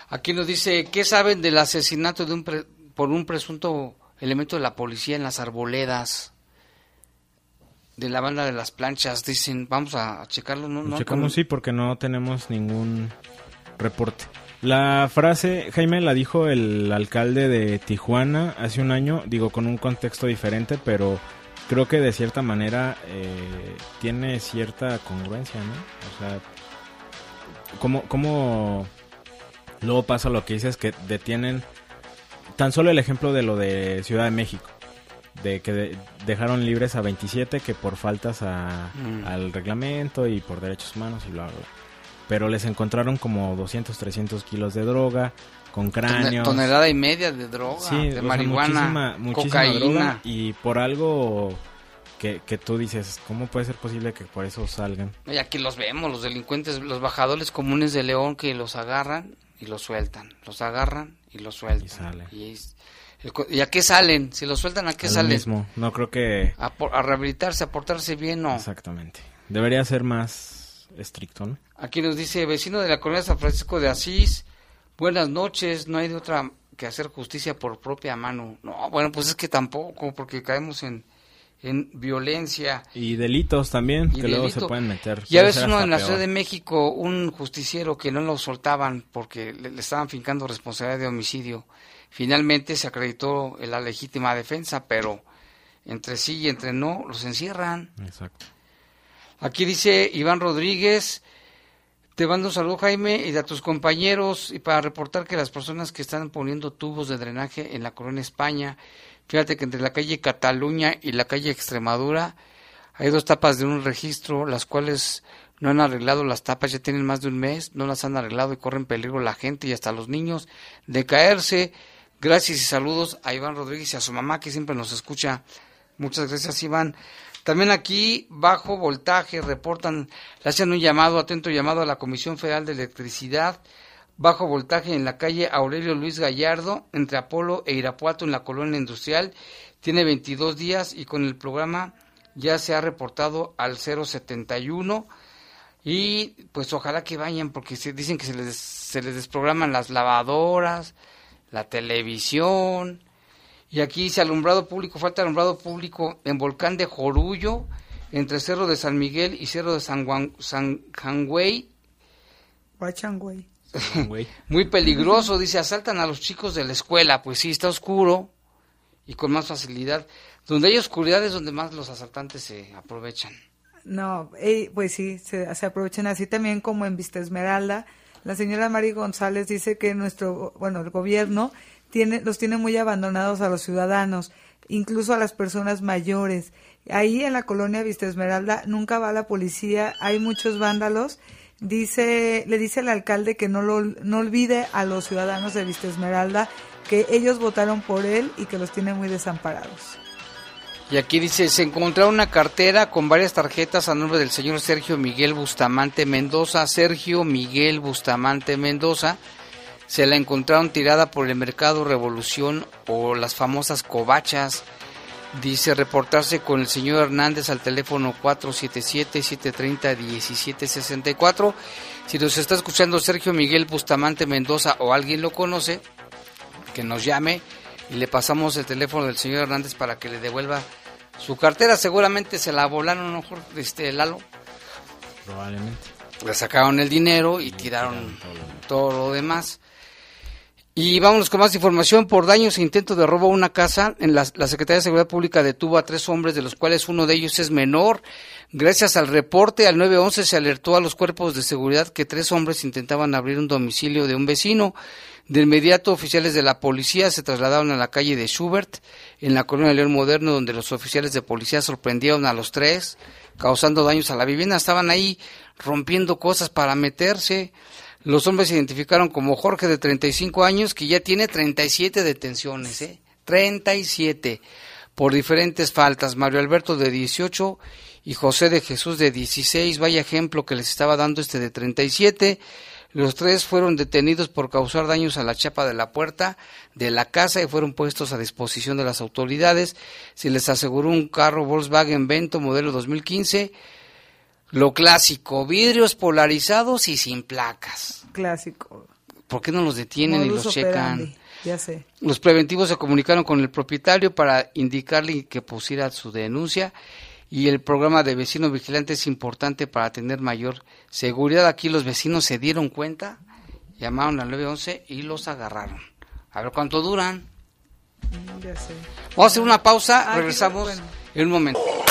Aquí nos dice, ¿qué saben del asesinato de un pre- por un presunto elemento de la policía en las arboledas? De la banda de las planchas, dicen, vamos a checarlo, ¿no? No checamos, sí, porque no tenemos ningún reporte. La frase, Jaime, la dijo el alcalde de Tijuana hace un año, digo, con un contexto diferente, pero creo que de cierta manera eh, tiene cierta congruencia, ¿no? O sea, ¿cómo, cómo luego pasa lo que dices que detienen tan solo el ejemplo de lo de Ciudad de México? De que de- dejaron libres a 27 que por faltas a- Mm. al reglamento y por derechos humanos y bla, bla, bla. Pero les encontraron como 200, 300 kilos de droga, con Tone- cráneos. tonelada y media de droga, Sí, de sea, marihuana, muchísima, muchísima cocaína. droga y por algo que, que tú dices, ¿cómo puede ser posible que por eso salgan? Y aquí los vemos, los delincuentes, los bajadores comunes de León que los agarran y los sueltan, los agarran y los sueltan. Y, co- ¿y a qué salen? Si los sueltan, ¿a qué A lo salen? mismo. No creo que... A, por- a rehabilitarse, a portarse bien, no. Exactamente. Debería ser más estricto, ¿no? Aquí nos dice, vecino de la colonia San Francisco de Asís, buenas noches, no hay de otra que hacer justicia por propia mano. No, bueno, pues es que tampoco, porque caemos en, en violencia. Y delitos también, Y que luego se pueden meter. Ves ser uno en la peor. Ciudad de México, un justiciero que no lo soltaban porque le, le estaban fincando responsabilidad de homicidio. Finalmente se acreditó en la legítima defensa, pero entre sí y entre no los encierran. Exacto. Aquí dice Iván Rodríguez, te mando un saludo Jaime y a tus compañeros y para reportar que las personas que están poniendo tubos de drenaje en la Corona España, fíjate que entre la calle Cataluña y la calle Extremadura hay dos tapas de un registro, las cuales no han arreglado las tapas, ya tienen más de un mes, no las han arreglado y corren peligro la gente y hasta los niños de caerse. Gracias y saludos a Iván Rodríguez y a su mamá que siempre nos escucha. Muchas gracias Iván. También aquí, bajo voltaje, reportan, le hacen un llamado, atento llamado a la Comisión Federal de Electricidad, bajo voltaje en la calle Aurelio Luis Gallardo, entre Apolo e Irapuato, en la colonia industrial. Tiene 22 días y con el programa ya se ha reportado al 071. Y pues ojalá que vayan, porque se dicen que se les, se les desprograman las lavadoras, la televisión. Y aquí dice alumbrado público, falta alumbrado público en Volcán de Jorullo, entre Cerro de San Miguel y Cerro de San, Juan, San Muy peligroso, dice, asaltan a los chicos de la escuela. Pues sí, está oscuro y con más facilidad. Donde hay oscuridad es donde más los asaltantes se aprovechan. No, eh, pues sí, se, se aprovechan así también como en Vista Esmeralda. La señora Mari González dice que nuestro, bueno, el gobierno tiene, los tiene muy abandonados a los ciudadanos, incluso a las personas mayores. Ahí en la colonia Vista Esmeralda nunca va la policía, hay muchos vándalos. Dice, le dice el alcalde que no lo, no olvide a los ciudadanos de Vista Esmeralda que ellos votaron por él y que los tiene muy desamparados. Y aquí dice, se encontró una cartera con varias tarjetas a nombre del señor Sergio Miguel Bustamante Mendoza. Sergio Miguel Bustamante Mendoza. Se la encontraron tirada por el mercado Revolución o las famosas covachas. Dice reportarse con el señor Hernández al teléfono 477-730-1764. Si nos está escuchando Sergio Miguel Bustamante Mendoza o alguien lo conoce, que nos llame y le pasamos el teléfono del señor Hernández para que le devuelva su cartera. Seguramente se la volaron, ¿no, este, Lalo? Probablemente. Le sacaron el dinero y tiraron todo lo demás. Y vámonos con más información. Por daños e intento de robo a una casa, en la, Secretaría de Seguridad Pública detuvo a tres hombres, de los cuales uno de ellos es menor. Gracias al reporte al 911 se alertó a los cuerpos de seguridad que tres hombres intentaban abrir un domicilio de un vecino. De inmediato, oficiales de la policía se trasladaron a la calle de Schubert, en la colonia León Moderno, donde los oficiales de policía sorprendieron a los tres, causando daños a la vivienda. Estaban ahí rompiendo cosas para meterse. Los hombres se identificaron como Jorge de 35 años, que ya tiene 37 detenciones, ¿eh? 37 por diferentes faltas. Mario Alberto de 18 y José de Jesús de 16. Vaya ejemplo que les estaba dando este de 37. Los tres fueron detenidos por causar daños a la chapa de la puerta de la casa y fueron puestos a disposición de las autoridades. Se les aseguró un carro Volkswagen Vento modelo 2015. Lo clásico, vidrios polarizados y sin placas. Clásico. ¿Por qué no los detienen y los checan? Ya sé. Los preventivos se comunicaron con el propietario para indicarle que pusiera su denuncia y el programa de vecino vigilante es importante para tener mayor seguridad. Aquí los vecinos se dieron cuenta, llamaron al 911 y los agarraron. A ver cuánto duran. Ya sé. Vamos a hacer una pausa, ah, regresamos en un momento.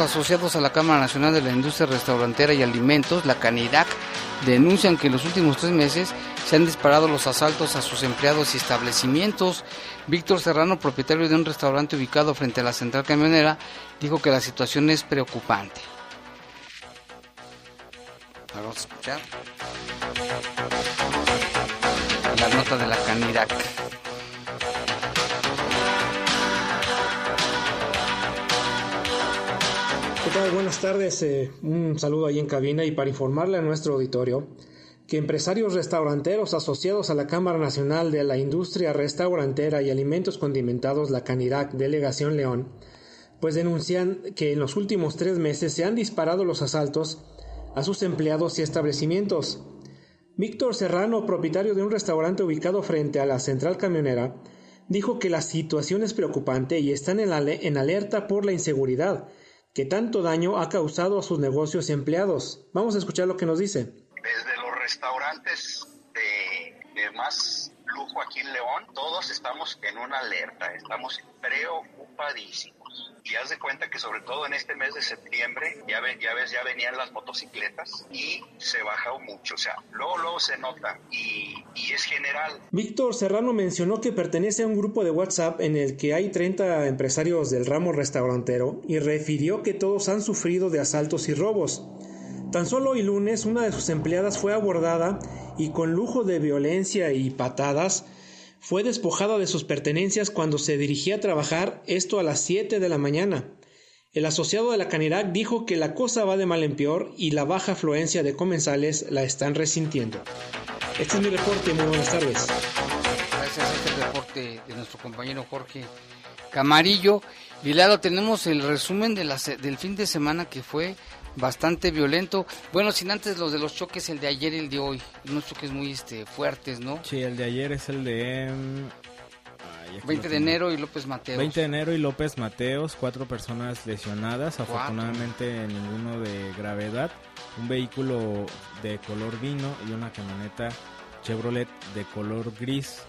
Asociados a la Cámara Nacional de la Industria Restaurantera y Alimentos, la CANIDAC, denuncian que en los últimos tres meses se han disparado los asaltos a sus empleados y establecimientos. Víctor Serrano, propietario de un restaurante ubicado frente a la central camionera, dijo que la situación es preocupante. Vamos a escuchar la nota de la CANIDAC. Buenas tardes. Eh, un saludo ahí en cabina y para informarle a nuestro auditorio que empresarios restauranteros asociados a la Cámara Nacional de la Industria Restaurantera y Alimentos Condimentados, la Canirac, Delegación León, pues denuncian que en los últimos tres meses se han disparado los asaltos a sus empleados y establecimientos. Víctor Serrano, propietario de un restaurante ubicado frente a la central camionera, dijo que la situación es preocupante y están en, en alerta por la inseguridad que tanto daño ha causado a sus negocios y empleados. Vamos a escuchar lo que nos dice. Desde los restaurantes de, más lujo aquí en León, todos estamos en una alerta, estamos preocupadísimos. Y haz de cuenta que sobre todo en este mes de septiembre, ya, ven, ya ves, ya venían las motocicletas y se bajó mucho. O sea, luego, luego se nota y, y es general. Víctor Serrano mencionó que pertenece a un grupo de WhatsApp en el que hay 30 empresarios del ramo restaurantero y refirió que todos han sufrido de asaltos y robos. Tan solo hoy lunes una de sus empleadas fue abordada y con lujo de violencia y patadas fue despojada de sus pertenencias cuando se dirigía a trabajar, esto a las 7 de la mañana. El asociado de la Canirac dijo que la cosa va de mal en peor y la baja afluencia de comensales la están resintiendo. Este es mi reporte, muy buenas tardes. Gracias a este reporte de nuestro compañero Jorge Camarillo. Y Lalo, tenemos el resumen de la, del fin de semana que fue bastante violento. Bueno, sin antes los de los choques, el de ayer y el de hoy. Unos choques muy este, fuertes, ¿no? Sí, el de ayer es el de... 20 de enero y López Mateos. 20 de enero y López Mateos, cuatro personas lesionadas, afortunadamente ninguno de gravedad. Un vehículo de color vino y una camioneta Chevrolet de color gris.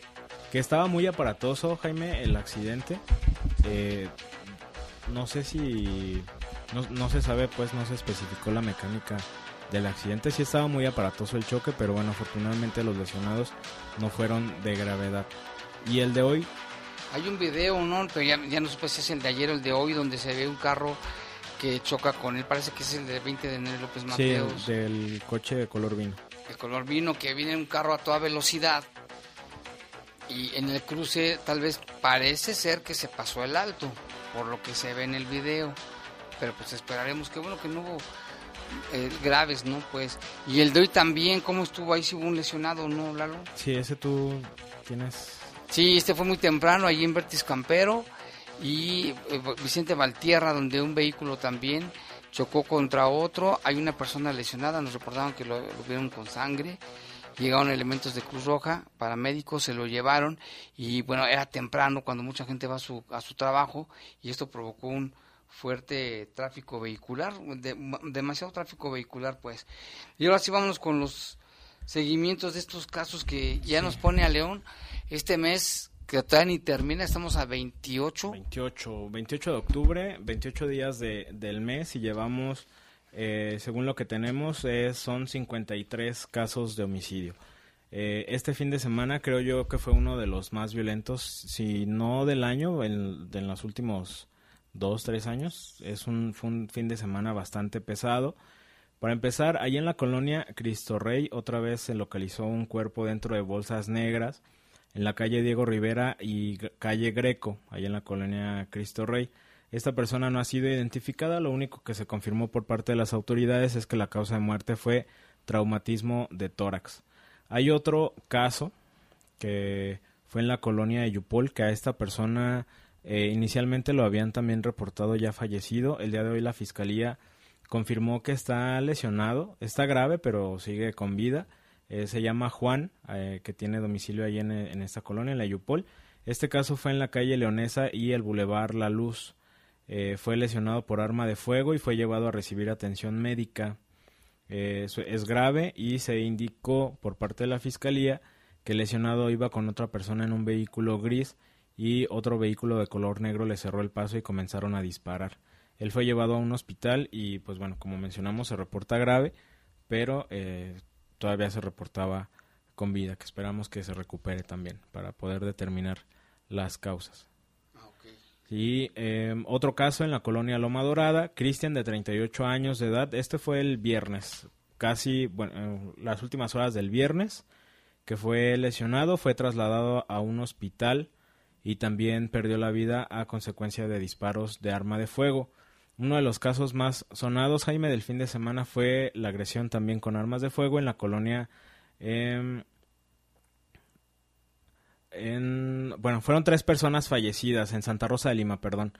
Que estaba muy aparatoso, Jaime, el accidente. Eh, no sé si no, no, se sabe, pues no se especificó la mecánica del accidente. Sí estaba muy aparatoso el choque, pero bueno, afortunadamente los lesionados no fueron de gravedad. Y el de hoy... Hay un video, ¿no? Pero ya, ya no supe si es el de ayer o el de hoy, donde se ve un carro que choca con él. Parece que es el de 20 de enero López Mateos. Sí, del coche de color vino. El color vino, que viene un carro a toda velocidad. Y en el cruce tal vez parece ser que se pasó el alto, por lo que se ve en el video pero pues esperaremos. que bueno que no hubo eh, graves, ¿no? Pues. Y el de hoy también, ¿cómo estuvo ahí? Si hubo un lesionado, ¿no, Lalo? Sí, ese tú tienes. Sí, este fue muy temprano, ahí en Vertis Campero. Y eh, Vicente Valtierra, donde un vehículo también chocó contra otro. Hay una persona lesionada, nos reportaron que lo, vieron con sangre. Llegaron elementos de Cruz Roja, paramédicos, se lo llevaron. Y bueno, era temprano cuando mucha gente va a su, a su trabajo. Y esto provocó un, fuerte tráfico vehicular, demasiado tráfico vehicular, pues. Y ahora sí vámonos con los seguimientos de estos casos que ya nos pone a León este mes que todavía ni termina, estamos a 28. 28, 28 de octubre, 28 días de, del mes y llevamos, eh, según lo que tenemos, eh, son 53 casos de homicidio. Eh, este fin de semana creo yo que fue uno de los más violentos, si no del año, en, en los últimos dos, tres años. Es un, fue un fin de semana bastante pesado. Para empezar, allí en la colonia Cristo Rey otra vez se localizó un cuerpo dentro de bolsas negras en la calle Diego Rivera y calle Greco, allí en la colonia Cristo Rey. Esta persona no ha sido identificada, lo único que se confirmó por parte de las autoridades es que la causa de muerte fue traumatismo de tórax. Hay otro caso que fue en la colonia de Yupol, que a esta persona eh, inicialmente lo habían también reportado ya fallecido. El día de hoy la fiscalía confirmó que está lesionado, está grave, pero sigue con vida. Eh, se llama Juan, eh, que tiene domicilio ahí en, esta colonia, en la Yupol. Este caso fue en la calle Leonesa y el Boulevard La Luz. Fue lesionado por arma de fuego y fue llevado a recibir atención médica. es grave y se indicó por parte de la fiscalía que el lesionado iba con otra persona en un vehículo gris y otro vehículo de color negro le cerró el paso y comenzaron a disparar. Él fue llevado a un hospital y pues bueno, como mencionamos se reporta grave, pero eh, todavía se reportaba con vida, que esperamos que se recupere también para poder determinar las causas. Y em, otro caso en la colonia Loma Dorada, Cristian de 38 años de edad, este fue el viernes, casi, bueno, las últimas horas del viernes, que fue lesionado, fue trasladado a un hospital y también perdió la vida a consecuencia de disparos de arma de fuego. Uno de los casos más sonados, Jaime, del fin de semana fue la agresión también con armas de fuego en la colonia. En, bueno, fueron tres personas fallecidas en Santa Rosa de Lima, perdón.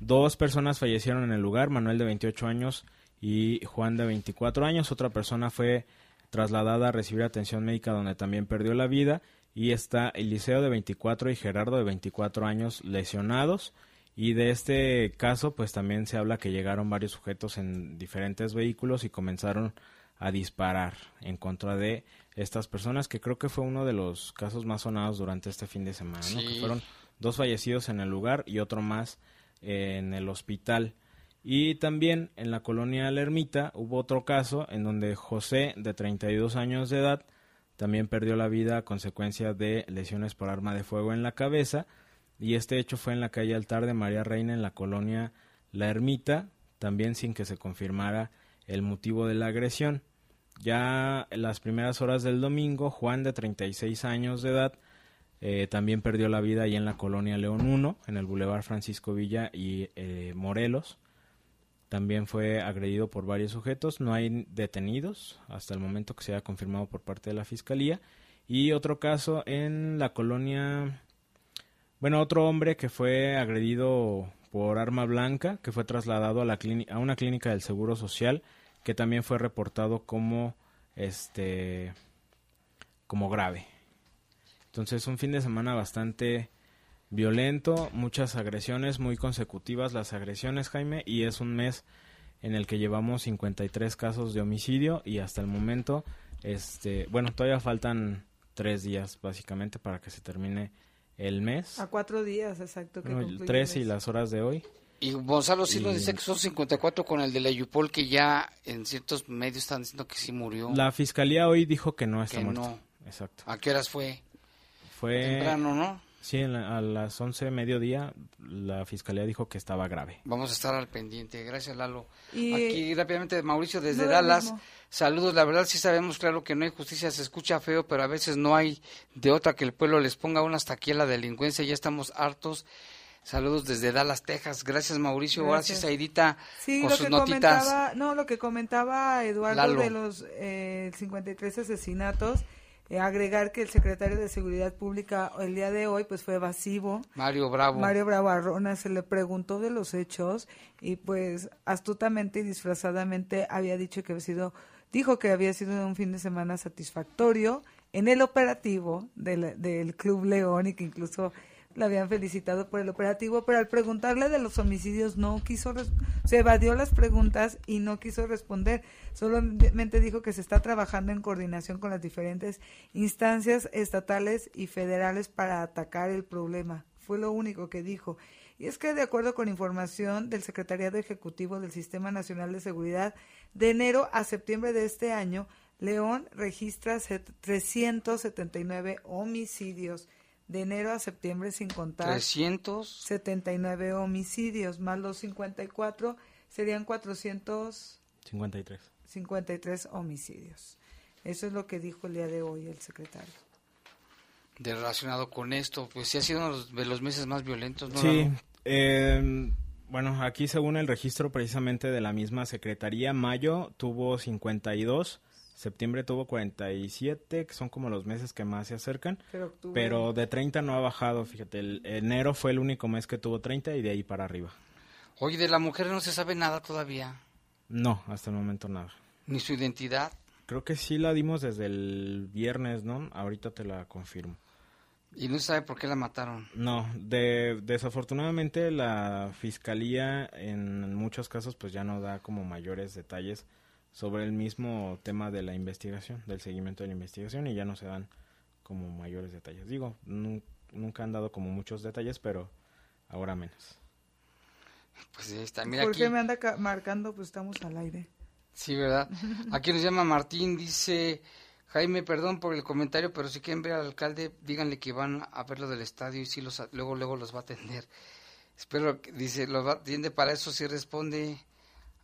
Dos personas fallecieron en el lugar, Manuel de 28 años y Juan de 24 años. Otra persona fue trasladada a recibir atención médica donde también perdió la vida y está Eliseo de 24 y Gerardo de 24 años lesionados. Y de este caso, pues también se habla que llegaron varios sujetos en diferentes vehículos y comenzaron a disparar en contra de estas personas, que creo que fue uno de los casos más sonados durante este fin de semana, que fueron dos fallecidos en el lugar y otro más en el hospital. Y también en la colonia La Ermita hubo otro caso en donde José, de 32 años de edad, también perdió la vida a consecuencia de lesiones por arma de fuego en la cabeza y este hecho fue en la calle Altar de María Reina en la colonia La Ermita, también sin que se confirmara el motivo de la agresión. Ya en las primeras horas del domingo, Juan, de 36 años de edad, eh, también perdió la vida ahí en la colonia León 1, en el Boulevard Francisco Villa y eh, Morelos. También fue agredido por varios sujetos. No hay detenidos hasta el momento que se haya confirmado por parte de la fiscalía. Y otro caso en la colonia. Bueno, otro hombre que fue agredido por arma blanca que fue trasladado a, la a una clínica del Seguro Social que también fue reportado como este como grave. Entonces un fin de semana bastante violento, muchas agresiones muy consecutivas las agresiones, Jaime, y es un mes en el que llevamos 53 casos de homicidio y hasta el momento, este, bueno, todavía faltan tres días básicamente para que se termine el mes. A cuatro días, exacto. Que tres y las horas de hoy. Y Gonzalo sí nos dice que son 54 con el de la Yupol, que ya en ciertos medios están diciendo que sí murió. La fiscalía hoy dijo que no está que muerto. No. Exacto. ¿A qué horas fue? Fue... Temprano, ¿no? Sí, a las 11 mediodía la fiscalía dijo que estaba grave. Vamos a estar al pendiente. Gracias, Lalo. Y... Aquí rápidamente Mauricio desde Dallas. Saludos. La verdad sí sabemos, claro, que no hay justicia. Se escucha feo, pero a veces no hay de otra que el pueblo les ponga una hasta aquí a la delincuencia. Ya estamos hartos. Saludos desde Dallas, Texas. Gracias, Mauricio. Gracias. Aidita, sí, con lo sus que notitas. Comentaba, no, lo que comentaba Eduardo Lalo. de los eh, 53 asesinatos. Eh, agregar que el secretario de Seguridad Pública el día de hoy pues fue evasivo. Mario Bravo. Mario Bravo Arrona se le preguntó de los hechos y pues astutamente y disfrazadamente había dicho que había sido, dijo que había sido un fin de semana satisfactorio en el operativo del, del Club León y que incluso le habían felicitado por el operativo, pero al preguntarle de los homicidios no quiso, se evadió las preguntas y no quiso responder. Solamente dijo que se está trabajando en coordinación con las diferentes instancias estatales y federales para atacar el problema. Fue lo único que dijo. Y es que de acuerdo con información del Secretariado Ejecutivo del Sistema Nacional de Seguridad, de enero a septiembre de este año, León registra 379 homicidios de enero a septiembre sin contar 379 homicidios más los 54 serían 453 53 homicidios. Eso es lo que dijo el día de hoy el secretario. De relacionado con esto, pues sí ha sido uno de los meses más violentos, ¿no? Sí, eh, bueno, aquí según el registro precisamente de la misma secretaría, mayo tuvo 52, septiembre tuvo 47, que son como los meses que más se acercan, pero, octubre... pero de 30 no ha bajado, fíjate, el enero fue el único mes que tuvo 30 y de ahí para arriba. Oye, de la mujer no se sabe nada todavía. No, hasta el momento nada. Ni su identidad. Creo que sí la dimos desde el viernes, ¿no? Ahorita te la confirmo. ¿Y no se sabe por qué la mataron? No, de, desafortunadamente la fiscalía en muchos casos pues ya no da como mayores detalles sobre el mismo tema de la investigación, del seguimiento de la investigación y ya no se dan como mayores detalles. Digo, nu nunca han dado como muchos detalles, pero ahora menos. Pues está, mira ¿Por aquí. qué me anda marcando? Pues estamos al aire. Sí, ¿verdad? Aquí nos llama Martín, dice, Jaime, perdón por el comentario, pero si quieren ver al alcalde, díganle que van a ver lo del estadio y sí los, luego, luego los va a atender. Espero, que, dice, los va a atender, para eso sí responde,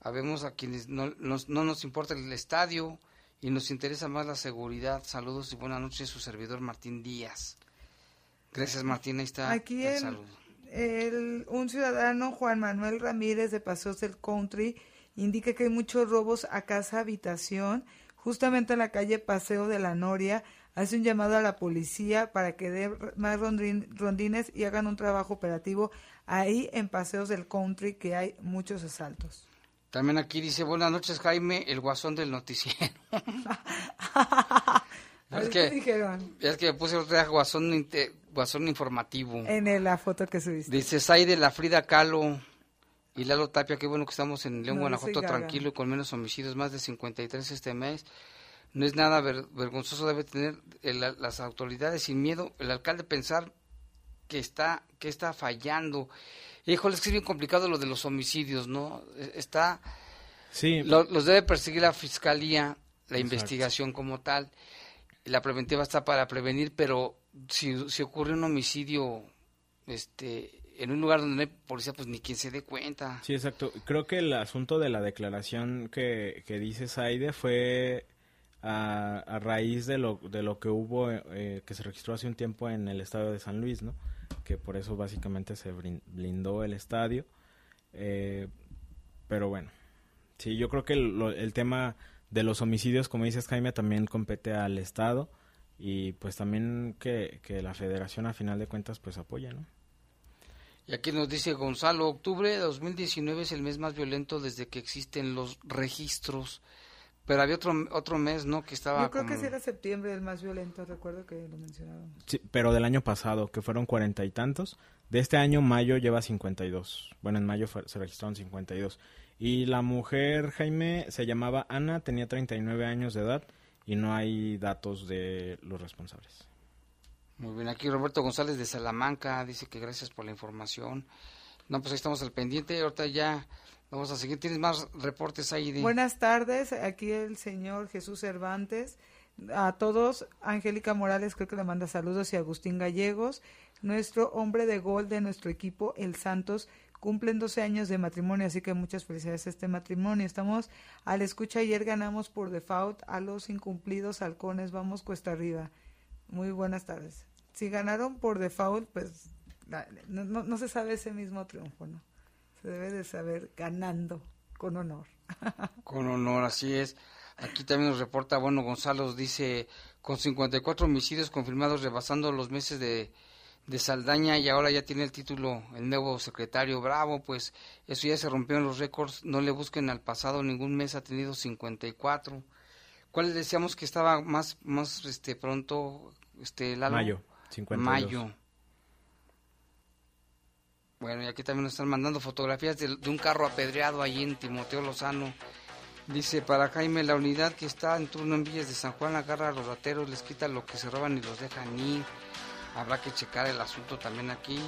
habemos a quienes no nos, no nos importa el estadio y nos interesa más la seguridad. Saludos y buenas noches, su servidor Martín Díaz. Gracias Martín, ahí está Aquí el, el, saludo. El, un ciudadano, Juan Manuel Ramírez de Paseos del Country, indica que hay muchos robos a casa habitación, justamente en la calle Paseo de la Noria. Hace un llamado a la policía para que dé más rondin, rondines y hagan un trabajo operativo ahí en Paseos del Country, que hay muchos asaltos. También aquí dice, buenas noches Jaime, el guasón del noticiero. es que, dijeron? Es que puse otra guasón, guasón informativo. En la foto que subiste. Dice Saide, la Frida Kahlo y Lalo Tapia, qué bueno que estamos en León, no, Guanajuato, tranquilo y con menos homicidios, más de 53 este mes. No es nada ver, vergonzoso, debe tener el, las autoridades sin miedo, el alcalde pensar que está, que está fallando. Híjole, es que es bien complicado lo de los homicidios, ¿no? Está... Sí. Lo, los debe perseguir la fiscalía, la Exacto. investigación como tal. La preventiva está para prevenir, pero si, si ocurre un homicidio, este en un lugar donde no hay policía, pues ni quien se dé cuenta. Sí, exacto. Creo que el asunto de la declaración que, que dice Saide fue a, a, raíz de lo, de lo que hubo, eh, que se registró hace un tiempo en el estadio de San Luis, ¿no? Que por eso básicamente se blindó el estadio. Eh, pero bueno, sí, yo creo que el, lo, el tema de los homicidios, como dices Jaime, también compete al Estado y pues también que, que la federación a final de cuentas pues apoya, ¿no? Y aquí nos dice Gonzalo, octubre de 2019 es el mes más violento desde que existen los registros. Pero había otro otro mes, ¿no? Que estaba Yo creo que sí era septiembre el más violento, recuerdo que lo mencionaron. Sí, pero del año pasado, que fueron cuarenta y tantos. De este año, mayo lleva 52. Bueno, en mayo fue, se registraron 52. Y la mujer, Jaime, se llamaba Ana, tenía 39 años de edad y no hay datos de los responsables. Muy bien, aquí Roberto González de Salamanca dice que gracias por la información. No, pues ahí estamos al pendiente. Ahorita ya vamos a seguir. ¿Tienes más reportes ahí? Buenas tardes, aquí el señor Jesús Cervantes. A todos, Angélica Morales creo que le manda saludos y Agustín Gallegos. Nuestro hombre de gol de nuestro equipo, el Santos, cumplen 12 años de matrimonio, así que muchas felicidades a este matrimonio. Estamos a la escucha, ayer ganamos por default a los incumplidos halcones, vamos cuesta arriba. Muy buenas tardes si ganaron por default, pues no, no, se sabe ese mismo triunfo, ¿no? Se debe de saber ganando con honor. con honor, así es. Aquí también nos reporta, bueno, Gonzalo dice, con 54 homicidios confirmados rebasando los meses de, de Saldaña y ahora ya tiene el título el nuevo secretario Bravo, pues eso ya se rompió en los récords, no le busquen al pasado, ningún mes ha tenido 54. ¿Cuál decíamos que estaba más más este pronto este Lalo? Mayo. Mayo. Bueno, y aquí también nos están mandando fotografías de, un carro apedreado allí en Timoteo Lozano. Dice, para Jaime, la unidad que está en turno en Villas de San Juan agarra a los rateros, les quita lo que se roban y los dejan ir. Habrá que checar el asunto también aquí.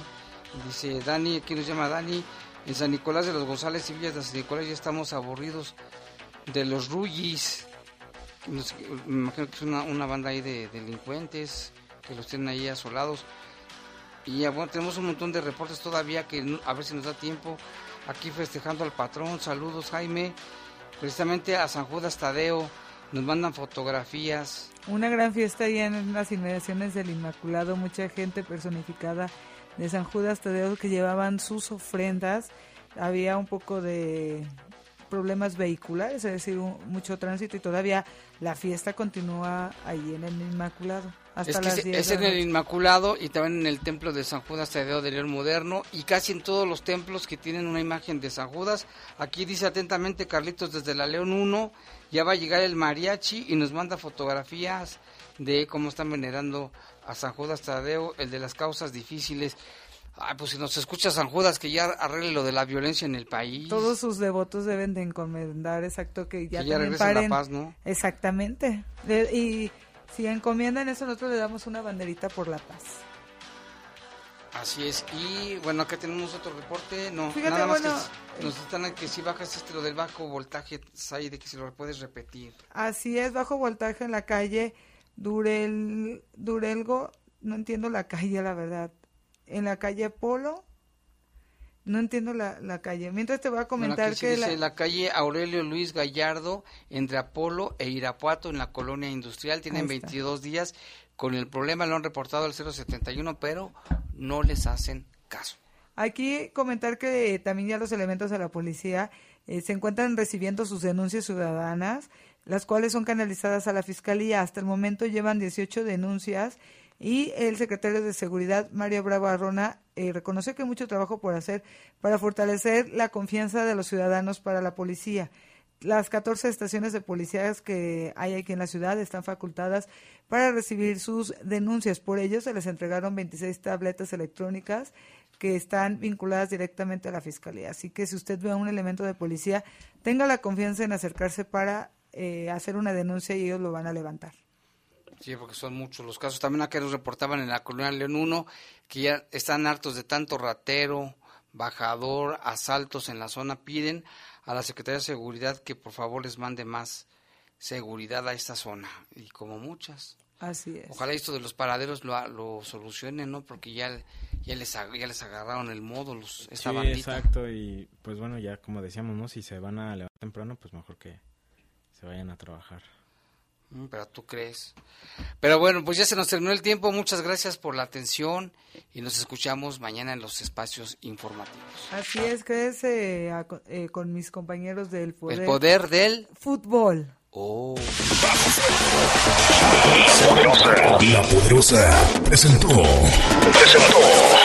Dice Dani, aquí nos llama Dani, en San Nicolás de los González y Villas de San Nicolás ya estamos aburridos de los rullis. me imagino que es una, una banda ahí de delincuentes que los tienen ahí asolados. Y ya, bueno, tenemos un montón de reportes todavía que a ver si nos da tiempo. Aquí festejando al patrón, saludos Jaime. Precisamente a San Judas Tadeo nos mandan fotografías. Una gran fiesta ahí en las inmediaciones del Inmaculado, mucha gente personificada de San Judas Tadeo que llevaban sus ofrendas. Había un poco de problemas vehiculares, es decir, mucho tránsito y todavía la fiesta continúa ahí en el Inmaculado es en el Inmaculado y también en el templo de San Judas Tadeo de León Moderno y casi en todos los templos que tienen una imagen de San Judas. Aquí dice atentamente Carlitos desde la León 1, ya va a llegar el mariachi y nos manda fotografías de cómo están venerando a San Judas Tadeo, el de las causas difíciles. Ay, pues si nos escucha San Judas, que ya arregle lo de la violencia en el país. Todos sus devotos deben de encomendar, exacto, que ya, que ya la paz, ¿no? Exactamente. y si encomiendan eso, nosotros le damos una banderita por la paz. Así es. Y bueno, acá tenemos otro reporte. No, nada más que nos están que si bajas este lo del bajo voltaje, de que si lo puedes repetir. Así es, bajo voltaje en la calle Durel, Durelgo, no entiendo la calle, la verdad. En la calle Polo, no entiendo la, la calle. Mientras te voy a comentar que... Dice la... calle Aurelio Luis Gallardo, entre Apolo e Irapuato, en la colonia industrial. Tienen 22 días. Con el problema lo han reportado al 071, pero no les hacen caso. Aquí comentar que también ya los elementos de la policía eh, se encuentran recibiendo sus denuncias ciudadanas, las cuales son canalizadas a la fiscalía. Hasta el momento llevan 18 denuncias y el secretario de Seguridad, Mario Bravo Arrona, eh, reconoció que hay mucho trabajo por hacer para fortalecer la confianza de los ciudadanos para la policía. Las 14 estaciones de policías que hay aquí en la ciudad están facultadas para recibir sus denuncias. Por ello, se les entregaron 26 tabletas electrónicas que están vinculadas directamente a la fiscalía. Así que si usted ve a un elemento de policía, tenga la confianza en acercarse para eh, hacer una denuncia y ellos lo van a levantar. Sí, porque son muchos los casos. También acá nos reportaban en la colonia León 1 que ya están hartos de tanto ratero, bajador, asaltos en la zona. Piden a la Secretaría de Seguridad que por favor les mande más seguridad a esta zona. Y como muchas. Así es. Ojalá esto de los paraderos lo, lo solucionen, ¿no? Porque ya, ya, les, ya les agarraron el modo los, esta sí, exacto. Y pues bueno, ya como decíamos, ¿no? Si se van a levantar temprano, pues mejor que se vayan a trabajar. Mm, pero tú crees. Pero bueno, pues ya se nos terminó el tiempo. Muchas gracias por la atención y nos escuchamos mañana en los espacios informativos. Así es, quédese eh, con mis compañeros del poder. El poder del fútbol. Oh. La poderosa presentó. Presentó.